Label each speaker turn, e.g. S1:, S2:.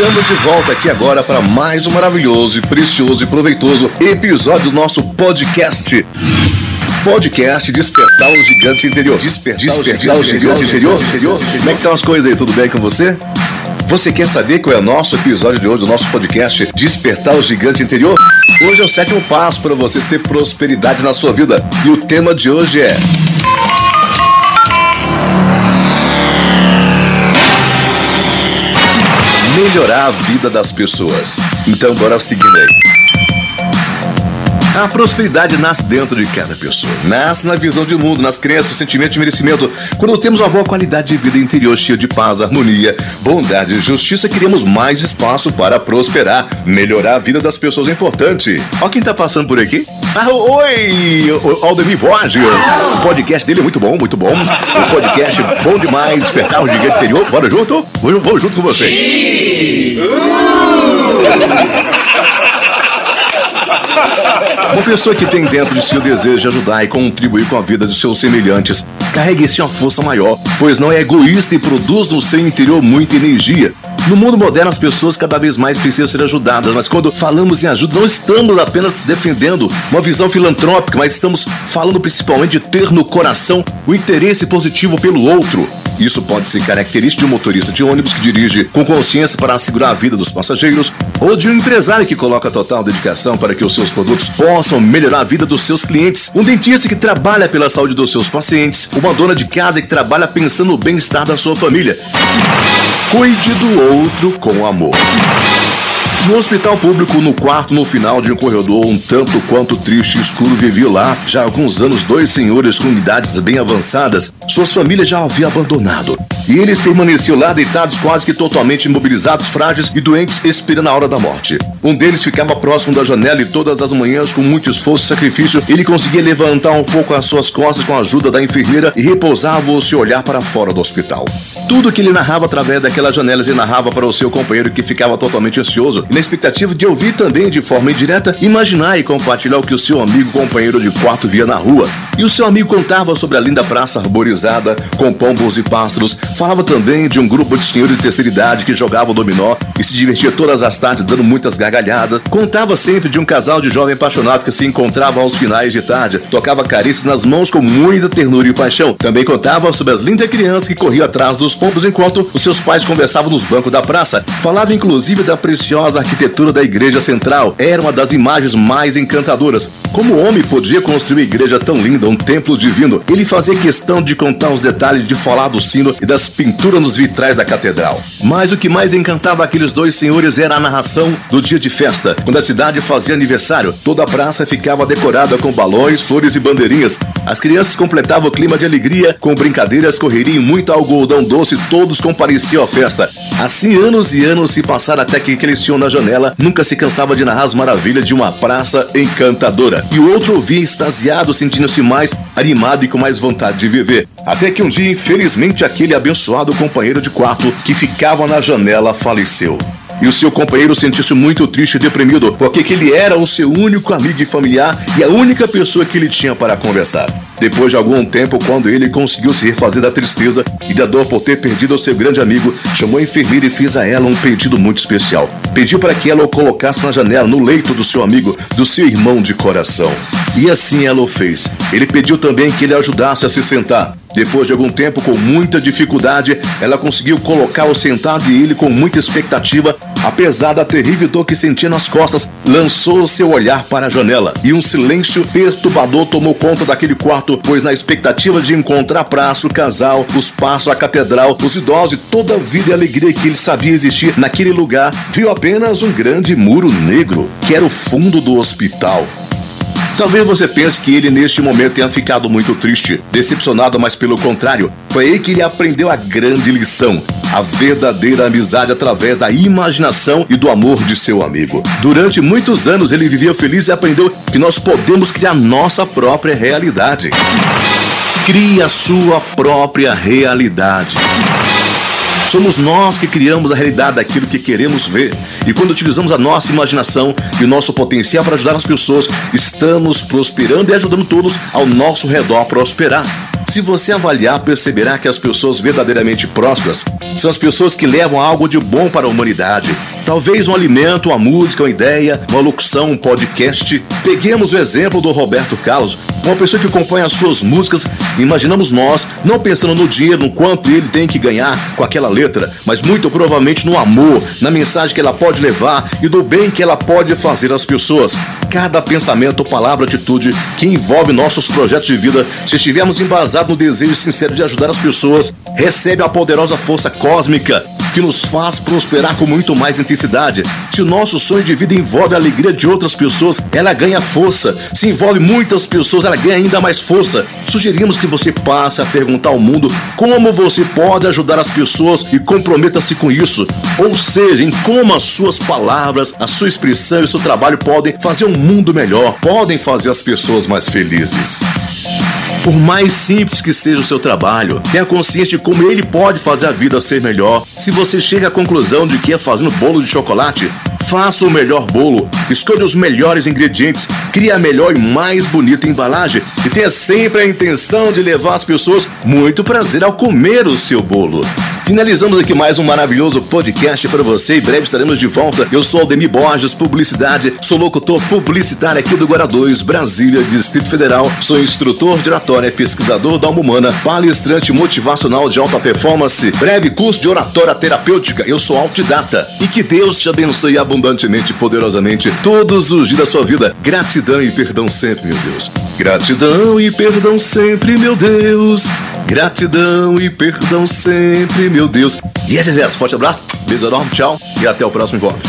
S1: Estamos de volta aqui agora para mais um maravilhoso, precioso e proveitoso episódio do nosso podcast. Podcast Despertar o Gigante Interior. Despertar, Despertar o Gigante Interior. Interior. Como é que estão as coisas aí? Tudo bem com você? Você quer saber qual é o nosso episódio de hoje do nosso podcast Despertar o Gigante Interior? Hoje é o sétimo passo para você ter prosperidade na sua vida. E o tema de hoje é melhorar a vida das pessoas. Então, bora seguindo aí. A prosperidade nasce dentro de cada pessoa. Nasce na visão de mundo, nas crenças, sentimento de merecimento. Quando temos uma boa qualidade de vida interior cheia de paz, harmonia, bondade e justiça, queremos mais espaço para prosperar. Melhorar a vida das pessoas é importante. Ó quem tá passando por aqui. Ah, oi! Aldemir Borges. O podcast dele é muito bom, muito bom. O podcast bom demais, despertar o gigante interior. Bora junto? Vamos junto com você. Uma pessoa que tem dentro de si o desejo de ajudar e contribuir com a vida de seus semelhantes carrega em si uma força maior, pois não é egoísta e produz no seu interior muita energia. No mundo moderno, as pessoas cada vez mais precisam ser ajudadas, mas quando falamos em ajuda, não estamos apenas defendendo uma visão filantrópica, mas estamos falando principalmente de ter no coração o interesse positivo pelo outro. Isso pode ser característica de um motorista de ônibus que dirige com consciência para assegurar a vida dos passageiros, ou de um empresário que coloca total dedicação para que os seus produtos possam melhorar a vida dos seus clientes, um dentista que trabalha pela saúde dos seus pacientes, uma dona de casa que trabalha pensando no bem-estar da sua família. Cuide do outro com amor. No hospital público, no quarto no final de um corredor um tanto quanto triste e escuro, viviam lá já há alguns anos dois senhores com idades bem avançadas. Suas famílias já haviam abandonado. E eles permaneciam lá deitados quase que totalmente imobilizados, frágeis e doentes, esperando a hora da morte. Um deles ficava próximo da janela e todas as manhãs, com muito esforço e sacrifício, ele conseguia levantar um pouco as suas costas com a ajuda da enfermeira e repousava o seu olhar para fora do hospital. Tudo que ele narrava através daquelas janelas ele narrava para o seu companheiro que ficava totalmente ansioso na expectativa de ouvir também de forma indireta, imaginar e compartilhar o que o seu amigo companheiro de quarto via na rua. E o seu amigo contava sobre a linda praça arborizada, com pombos e pássaros, falava também de um grupo de senhores de terceira idade que jogavam dominó e se divertia todas as tardes dando muitas gargalhadas. Contava sempre de um casal de jovem apaixonado que se encontrava aos finais de tarde, tocava carícias nas mãos com muita ternura e paixão. Também contava sobre as lindas crianças que corriam atrás dos pombos enquanto os seus pais conversavam nos bancos da praça. Falava inclusive da preciosa arquitetura da igreja central era uma das imagens mais encantadoras. Como o homem podia construir uma igreja tão linda, um templo divino? Ele fazia questão de contar os detalhes, de falar do sino e das pinturas nos vitrais da catedral. Mas o que mais encantava aqueles dois senhores era a narração do dia de festa, quando a cidade fazia aniversário. Toda a praça ficava decorada com balões, flores e bandeirinhas. As crianças completavam o clima de alegria com brincadeiras, correria e muito algodão doce. Todos compareciam à festa. Assim, anos e anos se passaram até que aquele senhor na janela nunca se cansava de narrar as maravilhas de uma praça encantadora. E o outro ouvia extasiado, sentindo-se mais animado e com mais vontade de viver. Até que um dia, infelizmente, aquele abençoado companheiro de quarto que ficava na janela faleceu. E o seu companheiro sentiu-se muito triste e deprimido, porque ele era o seu único amigo e familiar e a única pessoa que ele tinha para conversar. Depois de algum tempo, quando ele conseguiu se refazer da tristeza e da dor por ter perdido seu grande amigo, chamou a enfermeira e fez a ela um pedido muito especial. Pediu para que ela o colocasse na janela, no leito do seu amigo, do seu irmão de coração. E assim ela o fez. Ele pediu também que ele ajudasse a se sentar. Depois de algum tempo, com muita dificuldade, ela conseguiu colocá-lo sentado e ele, com muita expectativa, apesar da terrível dor que sentia nas costas, lançou seu olhar para a janela. E um silêncio perturbador tomou conta daquele quarto, pois na expectativa de encontrar praça, o casal, os passos, a catedral, os idosos e toda a vida e alegria que ele sabia existir naquele lugar, viu apenas um grande muro negro, que era o fundo do hospital. Talvez você pense que ele neste momento tenha ficado muito triste, decepcionado, mas pelo contrário, foi aí que ele aprendeu a grande lição. A verdadeira amizade através da imaginação e do amor de seu amigo. Durante muitos anos ele vivia feliz e aprendeu que nós podemos criar nossa própria realidade. Crie a sua própria realidade. Somos nós que criamos a realidade daquilo que queremos ver. E quando utilizamos a nossa imaginação e o nosso potencial para ajudar as pessoas, estamos prosperando e ajudando todos ao nosso redor a prosperar. Se você avaliar, perceberá que as pessoas verdadeiramente prósperas são as pessoas que levam algo de bom para a humanidade. Talvez um alimento, uma música, uma ideia, uma locução, um podcast. Peguemos o exemplo do Roberto Carlos, uma pessoa que compõe as suas músicas. Imaginamos nós, não pensando no dinheiro, no quanto ele tem que ganhar com aquela letra, mas muito provavelmente no amor, na mensagem que ela pode levar e do bem que ela pode fazer às pessoas. Cada pensamento, palavra, atitude que envolve nossos projetos de vida, se estivermos embasados no desejo sincero de ajudar as pessoas, recebe a poderosa força cósmica que nos faz prosperar com muito mais intensidade. Se o nosso sonho de vida envolve a alegria de outras pessoas, ela ganha força. Se envolve muitas pessoas, ela ganha ainda mais força. Sugerimos que você passe a perguntar ao mundo como você pode ajudar as pessoas e comprometa-se com isso. Ou seja, em como as suas palavras, a sua expressão e o seu trabalho podem fazer um mundo melhor, podem fazer as pessoas mais felizes. Por mais simples que seja o seu trabalho, tenha consciência de como ele pode fazer a vida ser melhor. Se você chega à conclusão de que é fazendo bolo de chocolate, faça o melhor bolo, escolha os melhores ingredientes, crie a melhor e mais bonita embalagem e tenha sempre a intenção de levar as pessoas muito prazer ao comer o seu bolo. Finalizamos aqui mais um maravilhoso podcast para você. Em breve estaremos de volta. Eu sou Aldemir Borges, publicidade. Sou locutor publicitário aqui do Guará 2, Brasília, Distrito Federal. Sou instrutor de oratória, pesquisador da alma humana, palestrante motivacional de alta performance, breve curso de oratória terapêutica. Eu sou autodidata. E que Deus te abençoe abundantemente e poderosamente todos os dias da sua vida. Gratidão e perdão sempre, meu Deus. Gratidão e perdão sempre, meu Deus. Gratidão e perdão sempre, meu Deus. E yes, yes, yes. Forte abraço, beijo enorme, tchau e até o próximo encontro.